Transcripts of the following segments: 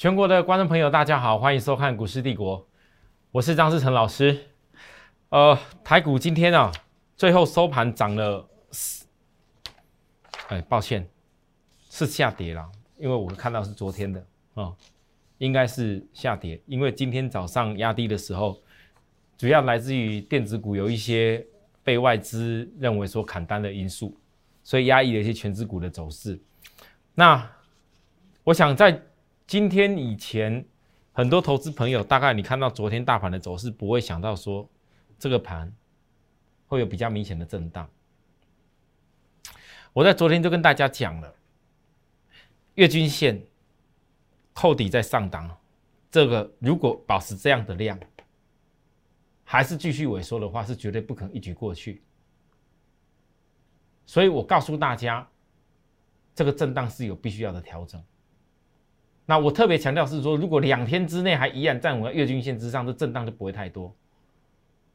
全国的观众朋友，大家好，欢迎收看《股市帝国》，我是张志成老师。呃，台股今天啊，最后收盘涨了，哎，抱歉，是下跌了，因为我看到是昨天的啊，应该是下跌，因为今天早上压低的时候，主要来自于电子股有一些被外资认为说砍单的因素，所以压抑了一些全资股的走势。那我想在。今天以前，很多投资朋友大概你看到昨天大盘的走势，不会想到说这个盘会有比较明显的震荡。我在昨天就跟大家讲了，月均线扣底在上档，这个如果保持这样的量，还是继续萎缩的话，是绝对不可能一举过去。所以我告诉大家，这个震荡是有必须要的调整。那我特别强调是说，如果两天之内还依然站稳月均线之上，这震荡就不会太多。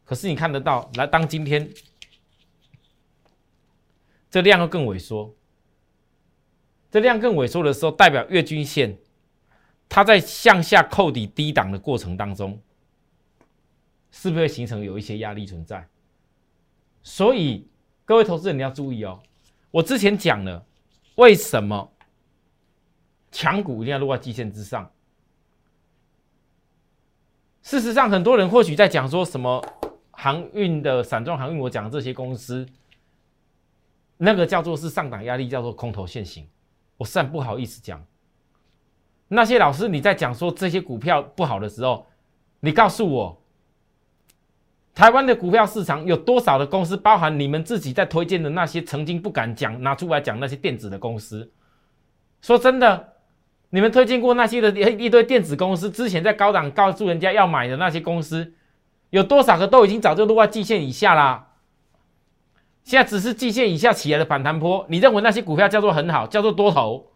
可是你看得到，来当今天这量又更萎缩，这量更萎缩的时候，代表月均线它在向下扣底低档的过程当中，是不是会形成有一些压力存在？所以各位投资人你要注意哦，我之前讲了为什么。强股一定要落在基线之上。事实上，很多人或许在讲说什么航运的散装航运，我讲的这些公司，那个叫做是上档压力，叫做空头现行。我实在不好意思讲。那些老师你在讲说这些股票不好的时候，你告诉我，台湾的股票市场有多少的公司，包含你们自己在推荐的那些曾经不敢讲拿出来讲那些电子的公司，说真的。你们推荐过那些的一堆电子公司，之前在高档告诉人家要买的那些公司，有多少个都已经早就落在季线以下啦？现在只是季线以下起来的反弹波，你认为那些股票叫做很好，叫做多头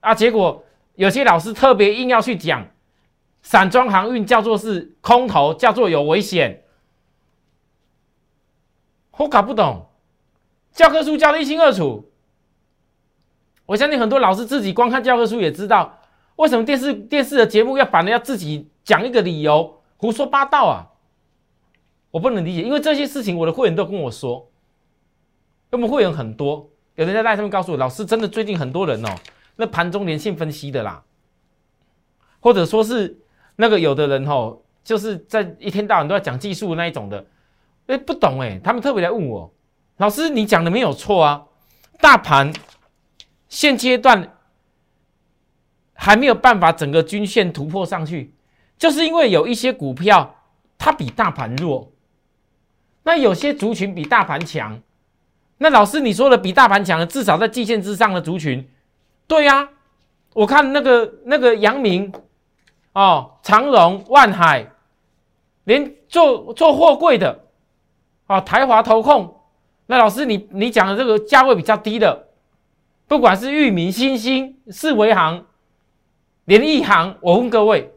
啊？结果有些老师特别硬要去讲，散装航运叫做是空头，叫做有危险，我搞不懂，教科书教的一清二楚。我相信很多老师自己光看教科书也知道，为什么电视电视的节目要反的要自己讲一个理由，胡说八道啊！我不能理解，因为这些事情我的会员都跟我说，我们会员很多，有人在赖上面告诉我，老师真的最近很多人哦，那盘中连线分析的啦，或者说是那个有的人哦，就是在一天到晚都在讲技术那一种的，哎，不懂哎，他们特别来问我，老师你讲的没有错啊，大盘。现阶段还没有办法整个均线突破上去，就是因为有一些股票它比大盘弱，那有些族群比大盘强。那老师你说的比大盘强的，至少在季线之上的族群，对呀，我看那个那个阳明哦，长荣、万海，连做做货柜的啊，台华投控，那老师你你讲的这个价位比较低的。不管是域名、新兴、四维行、联益行，我问各位，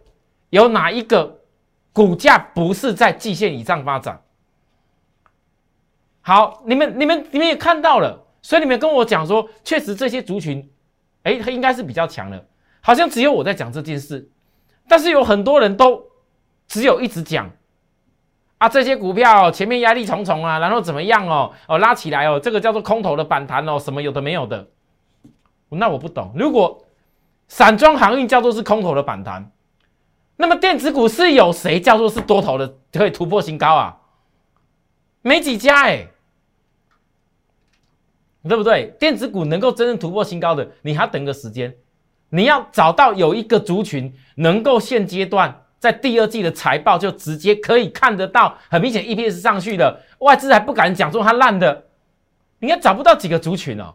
有哪一个股价不是在季线以上发展？好，你们、你们、你们也看到了，所以你们跟我讲说，确实这些族群，哎，它应该是比较强的。好像只有我在讲这件事，但是有很多人都只有一直讲啊，这些股票前面压力重重啊，然后怎么样哦哦拉起来哦，这个叫做空头的反弹哦，什么有的没有的。那我不懂，如果散装航运叫做是空头的反弹，那么电子股是有谁叫做是多头的可以突破新高啊？没几家哎，对不对？电子股能够真正突破新高的，你还要等个时间，你要找到有一个族群能够现阶段在第二季的财报就直接可以看得到，很明显 EPS 上去的，外资还不敢讲说它烂的，你该找不到几个族群哦。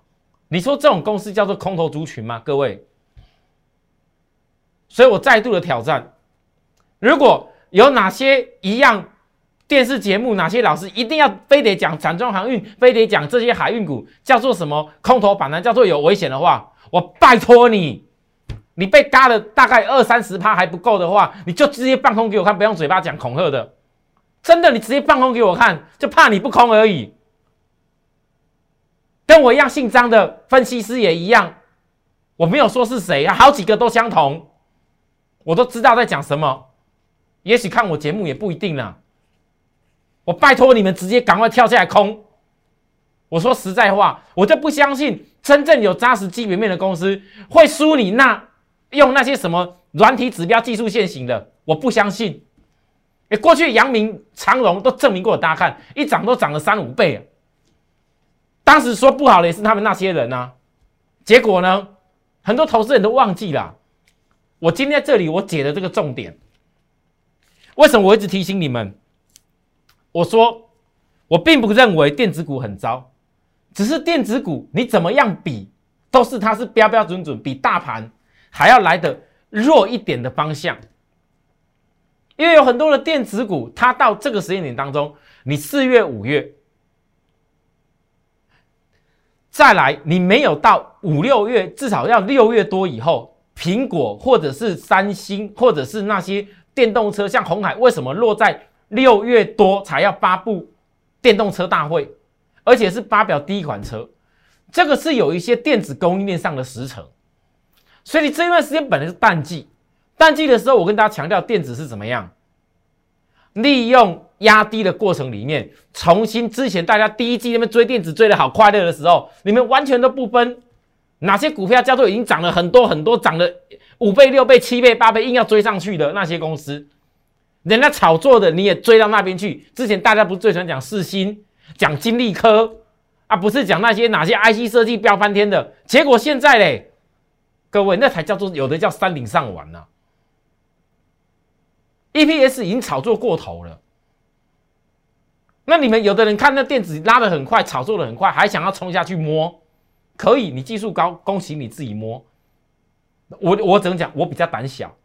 你说这种公司叫做空头族群吗？各位，所以我再度的挑战，如果有哪些一样电视节目，哪些老师一定要非得讲散装航运，非得讲这些海运股叫做什么空头板呢？叫做有危险的话，我拜托你，你被嘎了大概二三十趴还不够的话，你就直接放空给我看，不用嘴巴讲恐吓的，真的，你直接放空给我看，就怕你不空而已。跟我一样姓张的分析师也一样，我没有说是谁啊，好几个都相同。我都知道在讲什么。也许看我节目也不一定啦。我拜托你们直接赶快跳下来空。我说实在话，我就不相信真正有扎实基本面的公司会输你那用那些什么软体指标、技术线型的，我不相信。哎，过去阳明、长荣都证明过，大家看一涨都涨了三五倍。当时说不好的也是他们那些人啊。结果呢，很多投资人都忘记了。我今天这里我解的这个重点，为什么我一直提醒你们？我说我并不认为电子股很糟，只是电子股你怎么样比，都是它是标标准准比大盘还要来的弱一点的方向。因为有很多的电子股，它到这个时间点当中，你四月、五月再来，你没有到五六月，至少要六月多以后，苹果或者是三星，或者是那些电动车，像红海，为什么落在六月多才要发布电动车大会，而且是发表第一款车？这个是有一些电子供应链上的时程，所以你这段时间本来是淡季。淡季的时候，我跟大家强调，电子是怎么样利用压低的过程里面，重新之前大家第一季那边追电子追的好快乐的时候，你们完全都不分哪些股票叫做已经涨了很多很多，涨了五倍、六倍、七倍、八倍，硬要追上去的那些公司，人家炒作的你也追到那边去。之前大家不是最喜欢讲四星、讲金利科啊，不是讲那些哪些 IC 设计飙翻天的，结果现在嘞，各位那才叫做有的叫山顶上玩呢。EPS 已经炒作过头了，那你们有的人看那电子拉的很快，炒作的很快，还想要冲下去摸，可以，你技术高，恭喜你自己摸。我我只能讲，我比较胆小，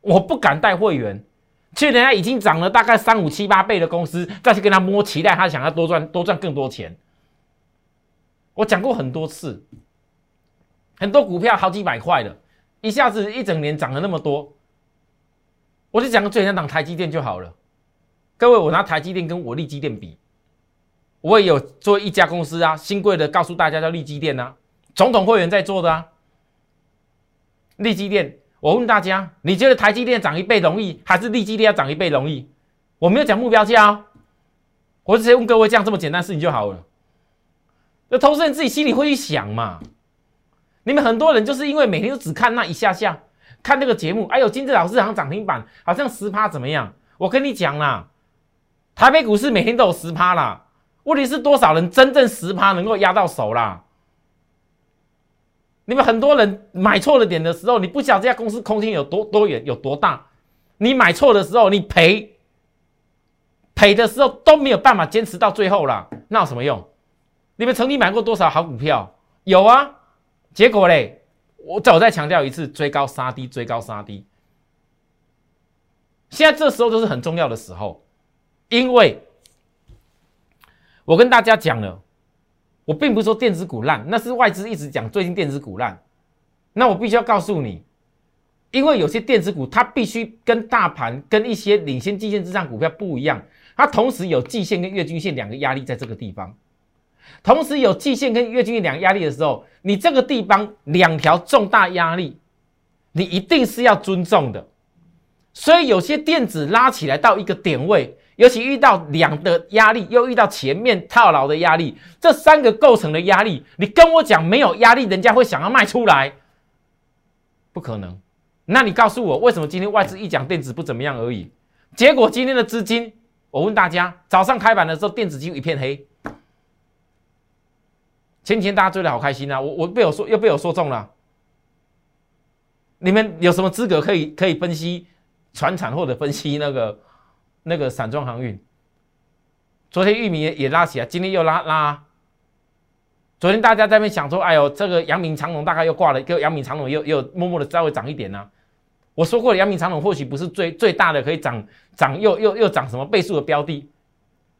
我不敢带会员去人家已经涨了大概三五七八倍的公司，再去跟他摸，期待他想要多赚多赚更多钱。我讲过很多次，很多股票好几百块的，一下子一整年涨了那么多。我就讲个最简单，台积电就好了。各位，我拿台积电跟我立基电比，我也有做一家公司啊，新贵的告诉大家叫立基电啊，总统会员在做的啊。立基电，我问大家，你觉得台积电涨一倍容易，还是立基电要涨一倍容易？我没有讲目标价啊，我直接问各位，这样这么简单事情就好了。那投资人自己心里会去想嘛？你们很多人就是因为每天都只看那一下下。看这个节目，哎呦，金志老师好像涨停板，好像十趴怎么样？我跟你讲啦，台北股市每天都有十趴啦。问题是多少人真正十趴能够压到手啦？你们很多人买错了点的时候，你不晓得这家公司空间有多多远有多大。你买错的时候，你赔赔的时候都没有办法坚持到最后啦，那有什么用？你们曾经买过多少好股票？有啊，结果嘞？我再我再强调一次，追高杀低，追高杀低。现在这时候都是很重要的时候，因为我跟大家讲了，我并不是说电子股烂，那是外资一直讲最近电子股烂。那我必须要告诉你，因为有些电子股它必须跟大盘、跟一些领先季线之上股票不一样，它同时有季线跟月均线两个压力在这个地方。同时有季线跟月均线两压力的时候，你这个地方两条重大压力，你一定是要尊重的。所以有些电子拉起来到一个点位，尤其遇到两的压力，又遇到前面套牢的压力，这三个构成的压力，你跟我讲没有压力，人家会想要卖出来，不可能。那你告诉我，为什么今天外资一讲电子不怎么样而已？结果今天的资金，我问大家，早上开盘的时候，电子几乎一片黑。前几天大家追的好开心啊！我我被我说又被我说中了。你们有什么资格可以可以分析船产或者分析那个那个散装航运？昨天玉米也也拉起来，今天又拉拉。昨天大家在那边想说，哎呦，这个阳明长龙大概又挂了，一个阳明长龙又又默默的稍微涨一点呢。我说过了，阳明长龙或许不是最最大的可以涨涨又又又涨什么倍数的标的，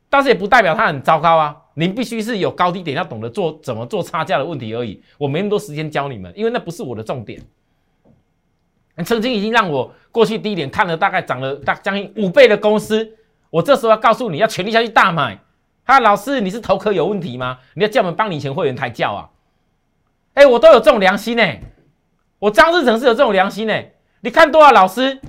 但是也不代表它很糟糕啊。您必须是有高低点，要懂得做怎么做差价的问题而已。我没那么多时间教你们，因为那不是我的重点。曾经已经让我过去低点看了大概涨了大将近五倍的公司，我这时候要告诉你要全力下去大买。他老师，你是头壳有问题吗？你要叫我们帮你前会员抬轿啊？哎，我都有这种良心呢。我张志成是有这种良心呢。你看多少老师？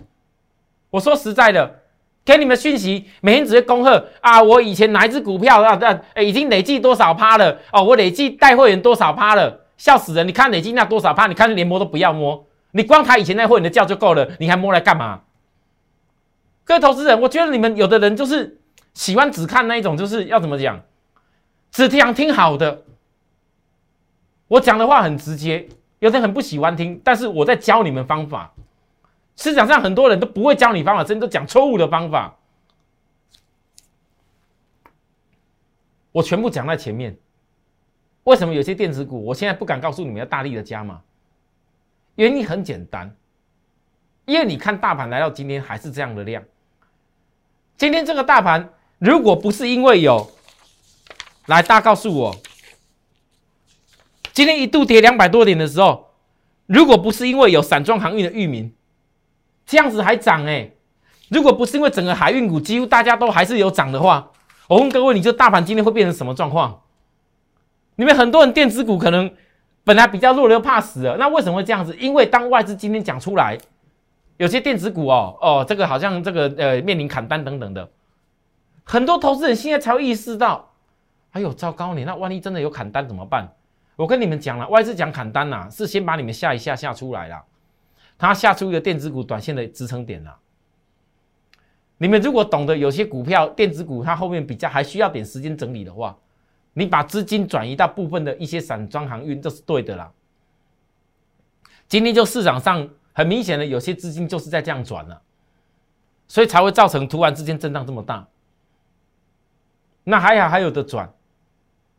我说实在的，给你们讯息，每天只会恭贺啊，我以前哪一只股票啊，啊，已经累计多少趴了哦，我累计带会员多少趴了，笑死人！你看累计那多少趴？你看连摸都不要摸，你光他以前那会员的叫就够了，你还摸来干嘛？各位投资人，我觉得你们有的人就是喜欢只看那一种，就是要怎么讲，只听听好的。我讲的话很直接，有的人很不喜欢听，但是我在教你们方法。市场上很多人都不会教你方法，甚至讲错误的方法。我全部讲在前面。为什么有些电子股，我现在不敢告诉你们要大力的加码？原因很简单，因为你看大盘来到今天还是这样的量。今天这个大盘，如果不是因为有，来大告诉我。今天一度跌两百多点的时候，如果不是因为有散装航运的域名，这样子还涨哎！如果不是因为整个海运股几乎大家都还是有涨的话，我问各位，你这大盘今天会变成什么状况？你们很多人电子股可能本来比较弱的又怕死了，那为什么会这样子？因为当外资今天讲出来，有些电子股哦哦，这个好像这个呃面临砍单等等的，很多投资人现在才会意识到，哎呦糟糕你那万一真的有砍单怎么办？我跟你们讲了，外资讲砍单呐，是先把你们吓一下吓出来了，它下出一个电子股短线的支撑点了。你们如果懂得有些股票电子股它后面比较还需要点时间整理的话，你把资金转移到部分的一些散装航运，这是对的啦。今天就市场上很明显的有些资金就是在这样转了，所以才会造成突然之间震荡这么大。那还好还有的转。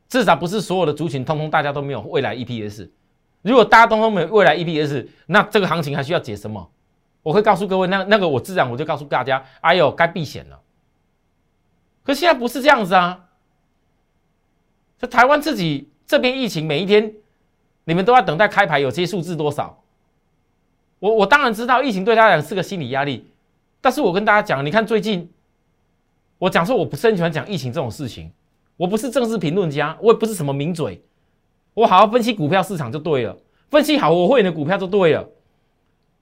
至少不是所有的族群通通大家都没有未来 EPS。如果大家通通没有未来 EPS，那这个行情还需要解什么？我会告诉各位，那那个我自然我就告诉大家，哎呦，该避险了。可现在不是这样子啊！这台湾自己这边疫情每一天，你们都要等待开牌，有些数字多少？我我当然知道疫情对大家讲是个心理压力，但是我跟大家讲，你看最近我讲说我不是很喜欢讲疫情这种事情。我不是政治评论家，我也不是什么名嘴，我好好分析股票市场就对了，分析好我会员的股票就对了。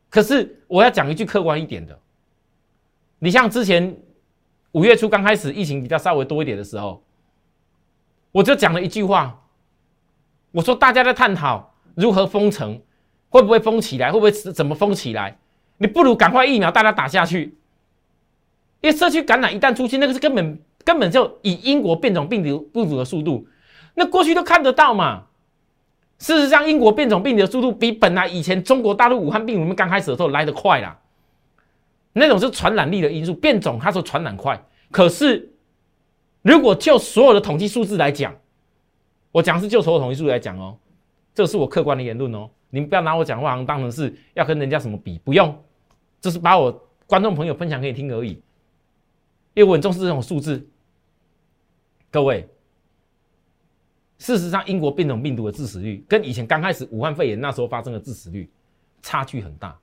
可是我要讲一句客观一点的，你像之前五月初刚开始疫情比较稍微多一点的时候，我就讲了一句话，我说大家在探讨如何封城，会不会封起来，会不会怎么封起来？你不如赶快疫苗大家打下去，因为社区感染一旦出现，那个是根本。根本就以英国变种病毒不足的速度，那过去都看得到嘛。事实上，英国变种病毒的速度比本来以前中国大陆武汉病毒刚开始的时候来得快啦。那种是传染力的因素，变种它说传染快。可是，如果就所有的统计数字来讲，我讲是就所有统计数字来讲哦，这是我客观的言论哦。你们不要拿我讲话好像当成是要跟人家什么比，不用，这是把我观众朋友分享给你听而已。因为我很重视这种数字，各位，事实上，英国变种病毒的致死率跟以前刚开始武汉肺炎那时候发生的致死率差距很大，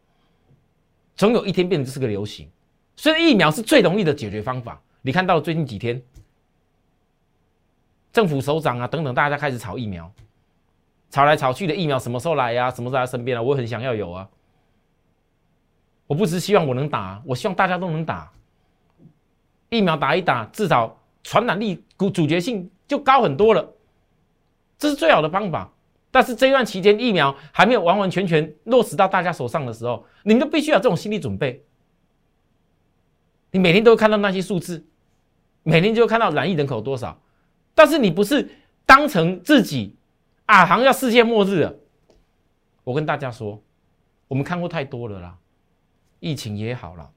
总有一天变成是个流行，所以疫苗是最容易的解决方法。你看到最近几天，政府首长啊等等，大家开始炒疫苗，炒来炒去的疫苗什么时候来呀？什么时候在身边啊？我很想要有啊，我不是希望我能打，我希望大家都能打。疫苗打一打，至少传染力、主主角性就高很多了，这是最好的方法。但是这段期间，疫苗还没有完完全全落实到大家手上的时候，你们都必须有这种心理准备。你每天都会看到那些数字，每天就会看到染疫人口多少，但是你不是当成自己啊，好像要世界末日了。我跟大家说，我们看过太多了啦，疫情也好了，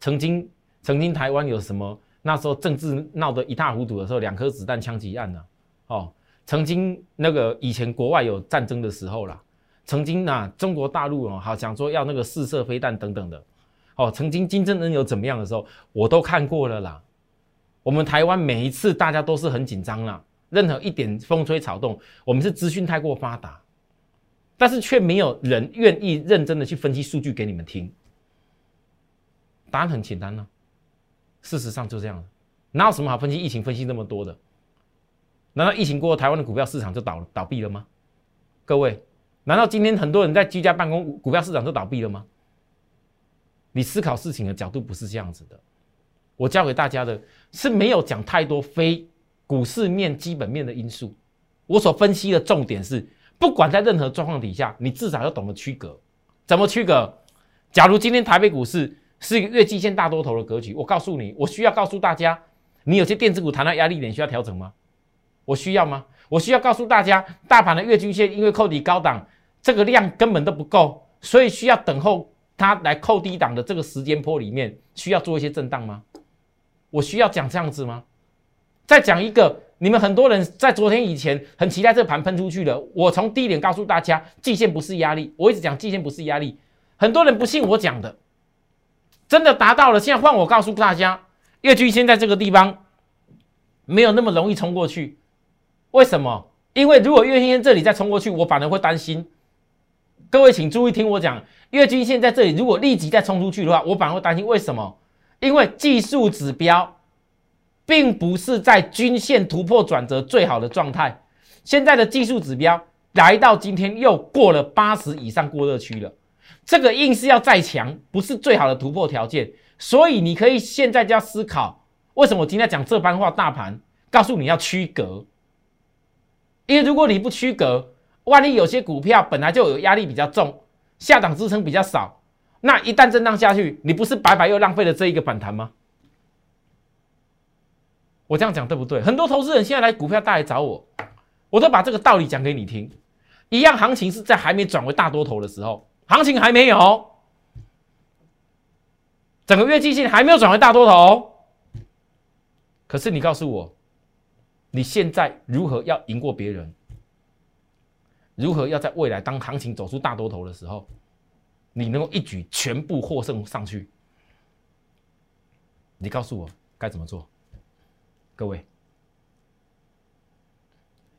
曾经。曾经台湾有什么？那时候政治闹得一塌糊涂的时候，两颗子弹枪击案呢？哦，曾经那个以前国外有战争的时候啦，曾经啊中国大陆哦，好想说要那个试射飞弹等等的，哦，曾经金正恩有怎么样的时候，我都看过了啦。我们台湾每一次大家都是很紧张啦，任何一点风吹草动，我们是资讯太过发达，但是却没有人愿意认真的去分析数据给你们听。答案很简单呢。事实上就这样，哪有什么好分析疫情分析那么多的？难道疫情过后台湾的股票市场就倒倒闭了吗？各位，难道今天很多人在居家办公，股票市场都倒闭了吗？你思考事情的角度不是这样子的。我教给大家的是没有讲太多非股市面基本面的因素。我所分析的重点是，不管在任何状况底下，你至少要懂得区隔。怎么区隔？假如今天台北股市是一个月季线大多头的格局，我告诉你，我需要告诉大家，你有些电子股谈到压力点需要调整吗？我需要吗？我需要告诉大家，大盘的月均线因为扣底高档，这个量根本都不够，所以需要等候它来扣低档的这个时间波里面，需要做一些震荡吗？我需要讲这样子吗？再讲一个。你们很多人在昨天以前很期待这盘喷出去了。我从低点告诉大家，季线不是压力。我一直讲季线不是压力，很多人不信我讲的，真的达到了。现在换我告诉大家，月均线在这个地方没有那么容易冲过去。为什么？因为如果月均线这里再冲过去，我反而会担心。各位请注意听我讲，月均线在这里如果立即再冲出去的话，我反而会担心。为什么？因为技术指标。并不是在均线突破转折最好的状态，现在的技术指标来到今天又过了八十以上过热区了，这个硬是要再强，不是最好的突破条件，所以你可以现在就要思考，为什么我今天讲这番话？大盘告诉你要区隔，因为如果你不区隔，万一有些股票本来就有压力比较重，下档支撑比较少，那一旦震荡下去，你不是白白又浪费了这一个反弹吗？我这样讲对不对？很多投资人现在来股票大来找我，我都把这个道理讲给你听。一样行情是在还没转为大多头的时候，行情还没有，整个月季线还没有转为大多头。可是你告诉我，你现在如何要赢过别人？如何要在未来当行情走出大多头的时候，你能够一举全部获胜上去？你告诉我该怎么做？各位，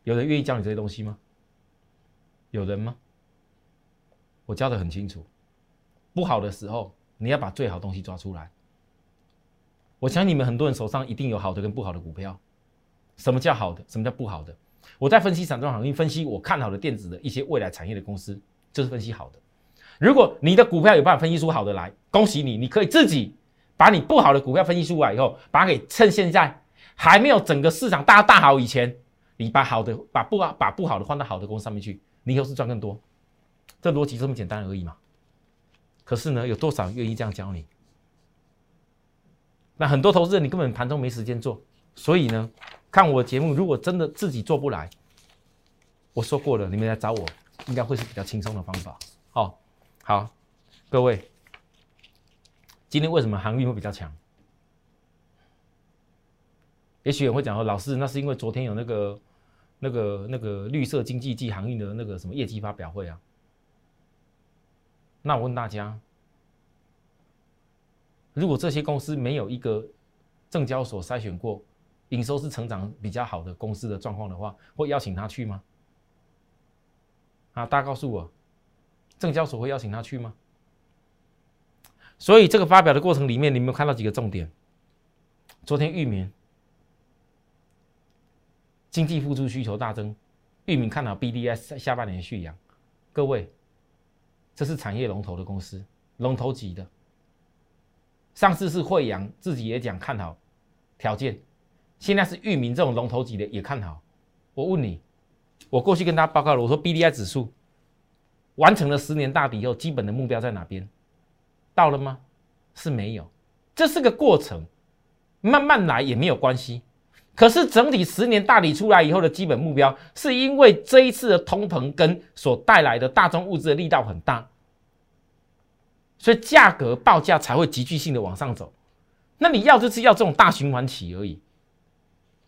有人愿意教你这些东西吗？有人吗？我教的很清楚，不好的时候你要把最好东西抓出来。我想你们很多人手上一定有好的跟不好的股票。什么叫好的？什么叫不好的？我在分析散装行业，分析我看好的电子的一些未来产业的公司，就是分析好的。如果你的股票有办法分析出好的来，恭喜你，你可以自己把你不好的股票分析出来以后，把它给趁现在。还没有整个市场大大好以前，你把好的把不好把不好的换到好的公司上面去，你以后是赚更多。这逻辑这么简单而已嘛。可是呢，有多少人愿意这样教你？那很多投资人你根本盘中没时间做，所以呢，看我节目，如果真的自己做不来，我说过了，你们来找我，应该会是比较轻松的方法。好，好，各位，今天为什么航运会比较强？也许也会讲说，老师，那是因为昨天有那个、那个、那个绿色经济暨航运的那个什么业绩发表会啊。那我问大家，如果这些公司没有一个证交所筛选过营收是成长比较好的公司的状况的话，会邀请他去吗？啊，大家告诉我，证交所会邀请他去吗？所以这个发表的过程里面，你没有看到几个重点？昨天域名。经济复苏需求大增，域名看好 BDS 下半年续扬。各位，这是产业龙头的公司，龙头级的。上次是惠阳自己也讲看好条件，现在是域名这种龙头级的也看好。我问你，我过去跟大家报告了，我说 BDI 指数完成了十年大底以后，基本的目标在哪边？到了吗？是没有，这是个过程，慢慢来也没有关系。可是整体十年大底出来以后的基本目标，是因为这一次的通膨跟所带来的大宗物资的力道很大，所以价格报价才会急剧性的往上走。那你要就是要这种大循环起而已，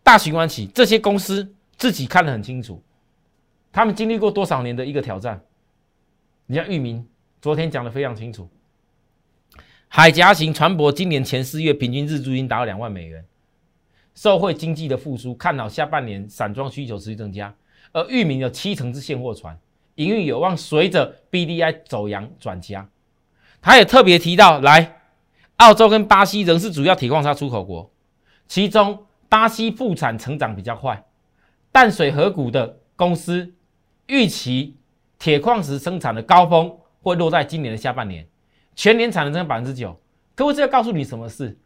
大循环期这些公司自己看得很清楚，他们经历过多少年的一个挑战。你像裕民昨天讲的非常清楚，海峡型船舶今年前四月平均日租金达到两万美元。社会经济的复苏，看好下半年散装需求持续增加，而域名有七成是现货船，营运有望随着 BDI 走阳转佳。他也特别提到，来澳洲跟巴西仍是主要铁矿砂出口国，其中巴西复产成长比较快，淡水河谷的公司预期铁矿石生产的高峰会落在今年的下半年，全年产能增加百分之九。各位，这要告诉你什么事？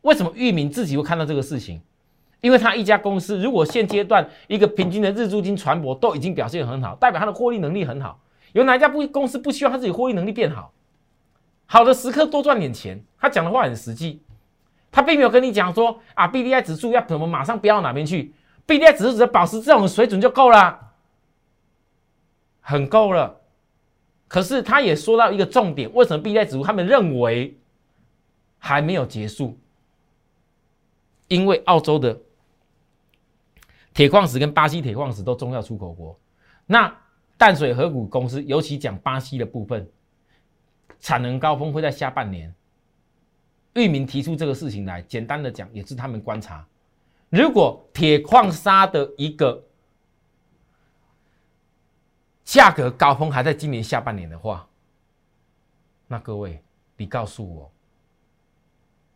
为什么域名自己会看到这个事情？因为他一家公司，如果现阶段一个平均的日租金船舶都已经表现很好，代表他的获利能力很好。有哪一家不公司不希望他自己获利能力变好？好的时刻多赚点钱。他讲的话很实际，他并没有跟你讲说啊，B D I 指数要怎么马上飙到哪边去，B D I 指数只要保持这种水准就够了，很够了。可是他也说到一个重点，为什么 B D I 指数他们认为还没有结束？因为澳洲的。铁矿石跟巴西铁矿石都重要出口国，那淡水河谷公司尤其讲巴西的部分，产能高峰会在下半年。域名提出这个事情来，简单的讲也是他们观察，如果铁矿砂的一个价格高峰还在今年下半年的话，那各位你告诉我。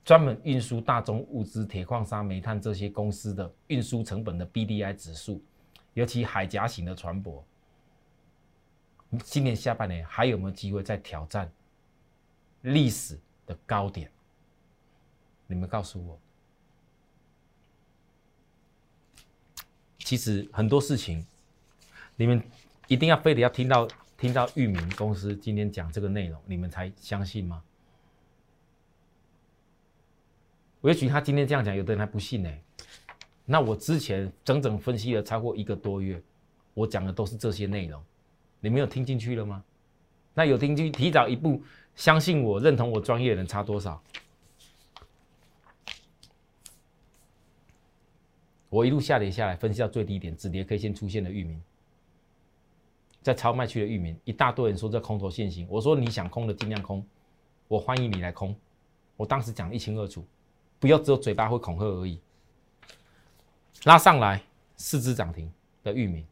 专门运输大宗物资、铁矿砂、煤炭这些公司的运输成本的 BDI 指数，尤其海峡型的船舶，今年下半年还有没有机会再挑战历史的高点？你们告诉我。其实很多事情，你们一定要非得要听到听到域名公司今天讲这个内容，你们才相信吗？也许他今天这样讲，有的人还不信呢。那我之前整整分析了超过一个多月，我讲的都是这些内容，你没有听进去了吗？那有听进提早一步相信我、认同我专业的人差多少？我一路下跌下来，分析到最低点，止跌可以先出现的域名，在超卖区的域名，一大堆人说这空头现行，我说你想空的尽量空，我欢迎你来空，我当时讲一清二楚。不要只有嘴巴会恐吓而已。拉上来四只涨停的域名，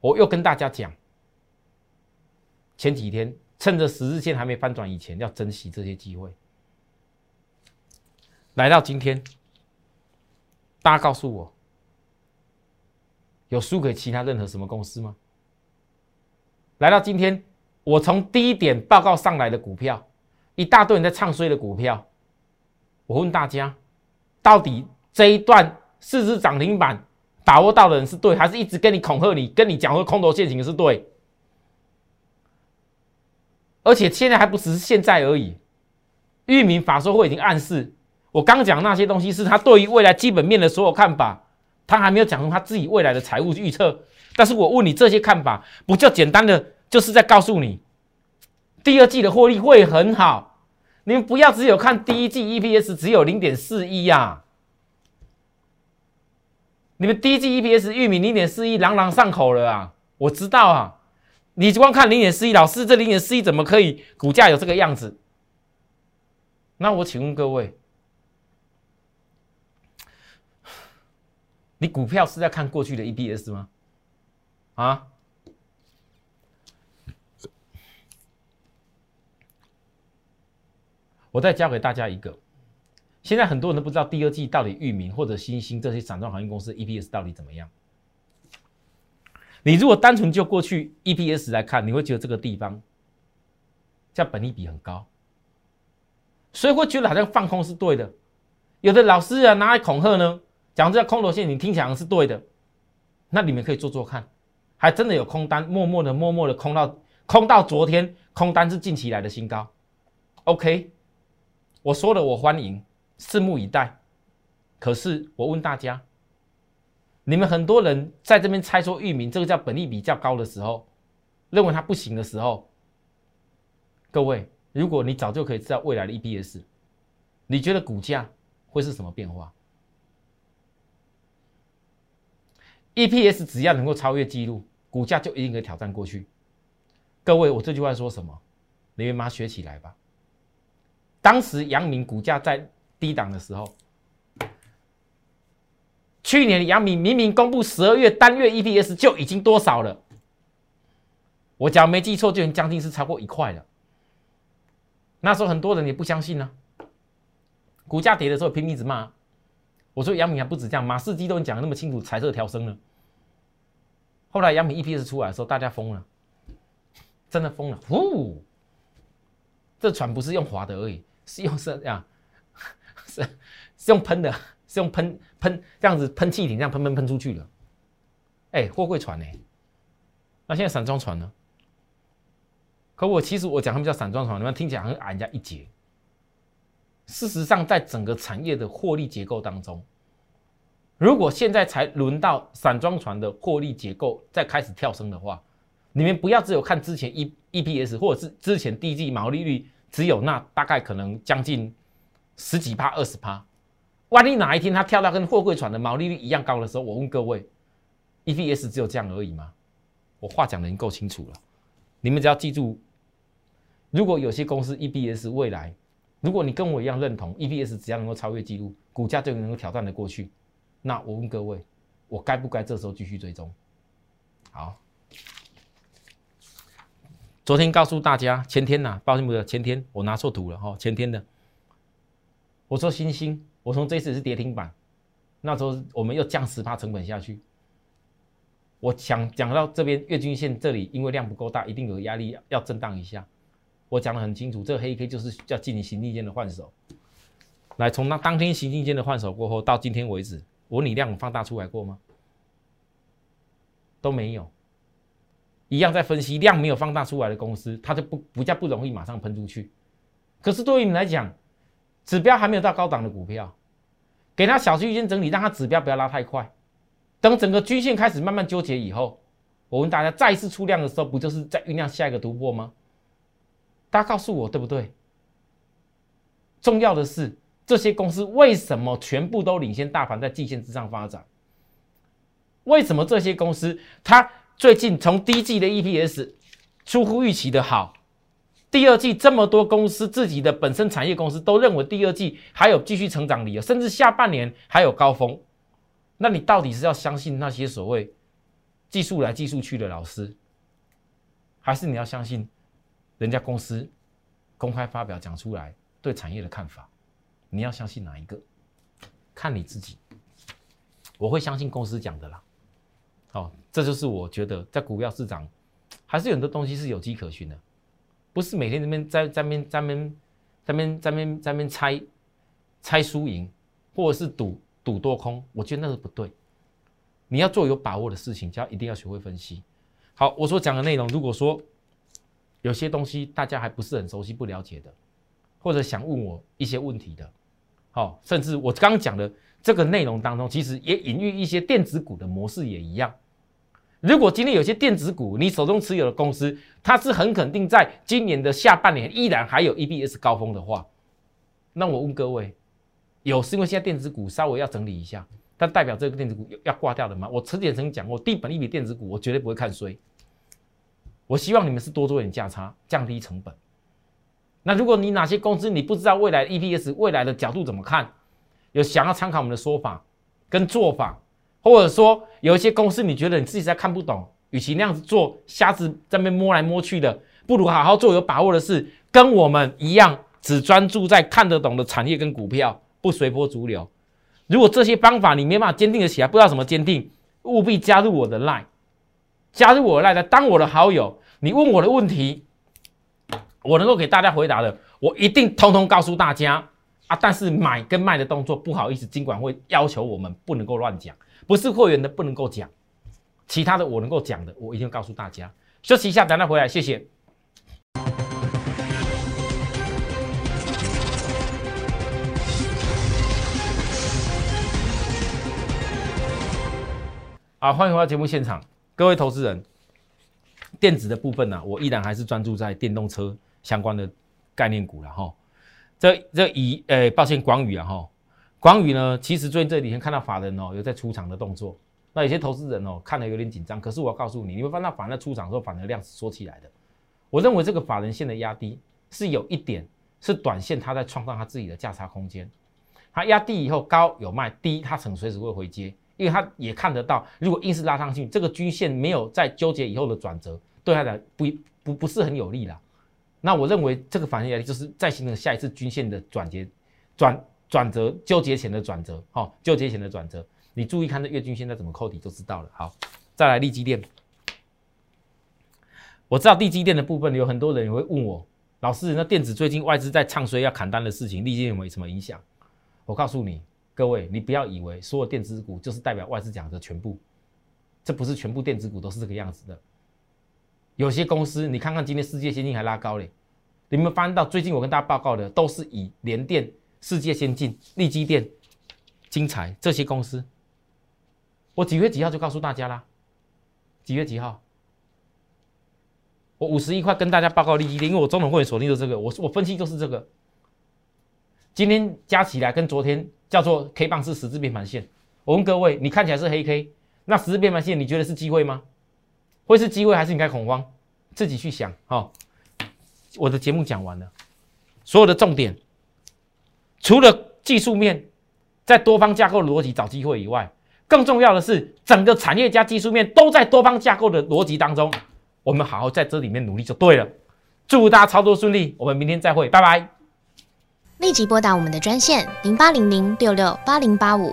我又跟大家讲，前几天趁着十日线还没翻转以前，要珍惜这些机会。来到今天，大家告诉我，有输给其他任何什么公司吗？来到今天，我从低点报告上来的股票，一大堆人在唱衰的股票。我问大家，到底这一段四只涨停板把握到的人是对，还是一直跟你恐吓你，跟你讲说空头陷阱是对？而且现在还不只是现在而已，域名法说会已经暗示，我刚讲那些东西是他对于未来基本面的所有看法，他还没有讲出他自己未来的财务预测。但是我问你这些看法，不就简单的就是在告诉你，第二季的获利会很好。你们不要只有看第一季 EPS 只有零点四一呀！你们第一季 EPS 玉米零点四一朗朗上口了啊！我知道啊，你光看零点四一，老师这零点四一怎么可以股价有这个样子？那我请问各位，你股票是在看过去的 EPS 吗？啊？我再教给大家一个，现在很多人都不知道第二季到底域名或者新兴这些散装航运公司 EPS 到底怎么样。你如果单纯就过去 EPS 来看，你会觉得这个地方叫本利比很高，所以会觉得好像放空是对的。有的老师啊拿来恐吓呢，讲这叫空头线，你听起来是对的，那你们可以做做看，还真的有空单，默默的默默的空到空到昨天，空单是近期来的新高。OK。我说了，我欢迎，拭目以待。可是我问大家，你们很多人在这边猜说域名这个叫本利比较高的时候，认为它不行的时候，各位，如果你早就可以知道未来的 EPS，你觉得股价会是什么变化？EPS 只要能够超越记录，股价就一定可以挑战过去。各位，我这句话说什么？你们马上学起来吧。当时阳明股价在低档的时候，去年阳明明明公布十二月单月 EPS 就已经多少了，我只要没记错，就已经将近是超过一块了。那时候很多人也不相信呢，股价跌的时候拼命一直骂，我说杨明还不止这样，马士基都讲的那么清楚，彩色调升了。后来杨明 EPS 出来的时候，大家疯了，真的疯了，呼！这船不是用划的而已，是用是啊，是是用喷的，是用喷喷这样子喷气艇这样喷喷喷出去的。哎，货柜船呢？那现在散装船呢？可我其实我讲他们叫散装船，你们听起来好像矮人家一截。事实上，在整个产业的获利结构当中，如果现在才轮到散装船的获利结构再开始跳升的话，你们不要只有看之前 E E P S 或者是之前第一季毛利率只有那大概可能将近十几趴二十趴，万一哪一天它跳到跟货柜船的毛利率一样高的时候，我问各位，E P S 只有这样而已吗？我话讲的已经够清楚了，你们只要记住，如果有些公司 E P S 未来。如果你跟我一样认同 EPS 只要能够超越记录，股价就能够挑战的过去，那我问各位，我该不该这时候继续追踪？好，昨天告诉大家，前天呐，抱歉不是前天，我拿错图了哈，前天的，我说星星，我从这次是跌停板，那时候我们又降十趴成本下去，我想讲到这边月均线这里，因为量不够大，一定有压力要震荡一下。我讲的很清楚，这个黑 K 就是要进行行进间的换手。来，从那当天行进间的换手过后，到今天为止，我你量放大出来过吗？都没有。一样在分析量没有放大出来的公司，它就不不叫不容易马上喷出去。可是对于你来讲，指标还没有到高档的股票，给它小区间整理，让它指标不要拉太快。等整个均线开始慢慢纠结以后，我问大家，再一次出量的时候，不就是在酝酿下一个突破吗？大家告诉我对不对？重要的是，这些公司为什么全部都领先大盘在季线之上发展？为什么这些公司它最近从第一季的 EPS 出乎预期的好，第二季这么多公司自己的本身产业公司都认为第二季还有继续成长理由，甚至下半年还有高峰？那你到底是要相信那些所谓技术来技术去的老师，还是你要相信？人家公司公开发表讲出来对产业的看法，你要相信哪一个？看你自己。我会相信公司讲的啦。好，这就是我觉得在股票市场还是有很多东西是有迹可循的，不是每天这边在在边在边在边在边在边猜猜输赢，或者是赌赌多空，我觉得那是不对。你要做有把握的事情，就要一定要学会分析。好，我所讲的内容，如果说。有些东西大家还不是很熟悉、不了解的，或者想问我一些问题的，好，甚至我刚刚讲的这个内容当中，其实也隐喻一些电子股的模式也一样。如果今天有些电子股你手中持有的公司，它是很肯定在今年的下半年依然还有 EBS 高峰的话，那我问各位，有是因为现在电子股稍微要整理一下，但代表这个电子股要挂掉的吗？我之前曾经讲过，低本一笔电子股，我绝对不会看衰。我希望你们是多做点价差，降低成本。那如果你哪些公司你不知道未来 EPS 未来的角度怎么看，有想要参考我们的说法跟做法，或者说有一些公司你觉得你自己在看不懂，与其那样子做瞎子在那边摸来摸去的，不如好好做有把握的事，跟我们一样，只专注在看得懂的产业跟股票，不随波逐流。如果这些方法你没办法坚定的起来，不知道怎么坚定，务必加入我的 line，加入我的 line，当我的好友。你问我的问题，我能够给大家回答的，我一定通通告诉大家啊！但是买跟卖的动作，不好意思，尽管会要求我们不能够乱讲，不是会员的不能够讲，其他的我能够讲的，我一定告诉大家。休息一下，等他回来，谢谢。好，欢迎回到节目现场，各位投资人。电子的部分呢，我依然还是专注在电动车相关的概念股了哈。这这以诶，抱歉，广宇啊哈，广宇呢，其实最近这几天看到法人哦有在出场的动作，那有些投资人哦看了有点紧张。可是我要告诉你，你会发现法人出场的时候，反而量是缩起来的。我认为这个法人线的压低是有一点是短线，它在创造它自己的价差空间。它压低以后高有卖，低它可能随时会回接，因为它也看得到，如果硬是拉上去，这个均线没有在纠结以后的转折。对他的不不不是很有利啦。那我认为这个反应压力就是再形成下一次均线的转折、转转折、纠结前的转折，好，纠结前的转折，你注意看这月均线在怎么扣底就知道了。好，再来利基电。我知道利基电的部分有很多人也会问我，老师，那电子最近外资在唱衰要砍单的事情，利基有没有什么影响？我告诉你，各位，你不要以为所有电子股就是代表外资讲的全部，这不是全部电子股都是这个样子的。有些公司，你看看今天世界先进还拉高嘞，你们发现到最近我跟大家报告的都是以联电、世界先进、利基电、精彩这些公司。我几月几号就告诉大家啦，几月几号？我五十一块跟大家报告利基电，因为我中统会锁定的这个，我我分析就是这个。今天加起来跟昨天叫做 K 棒是十字变盘线。我问各位，你看起来是黑 K，那十字变盘线你觉得是机会吗？会是机会还是应该恐慌？自己去想。好，我的节目讲完了，所有的重点，除了技术面在多方架构逻辑找机会以外，更重要的是整个产业加技术面都在多方架构的逻辑当中。我们好好在这里面努力就对了，祝大家操作顺利，我们明天再会，拜拜。立即拨打我们的专线零八零零六六八零八五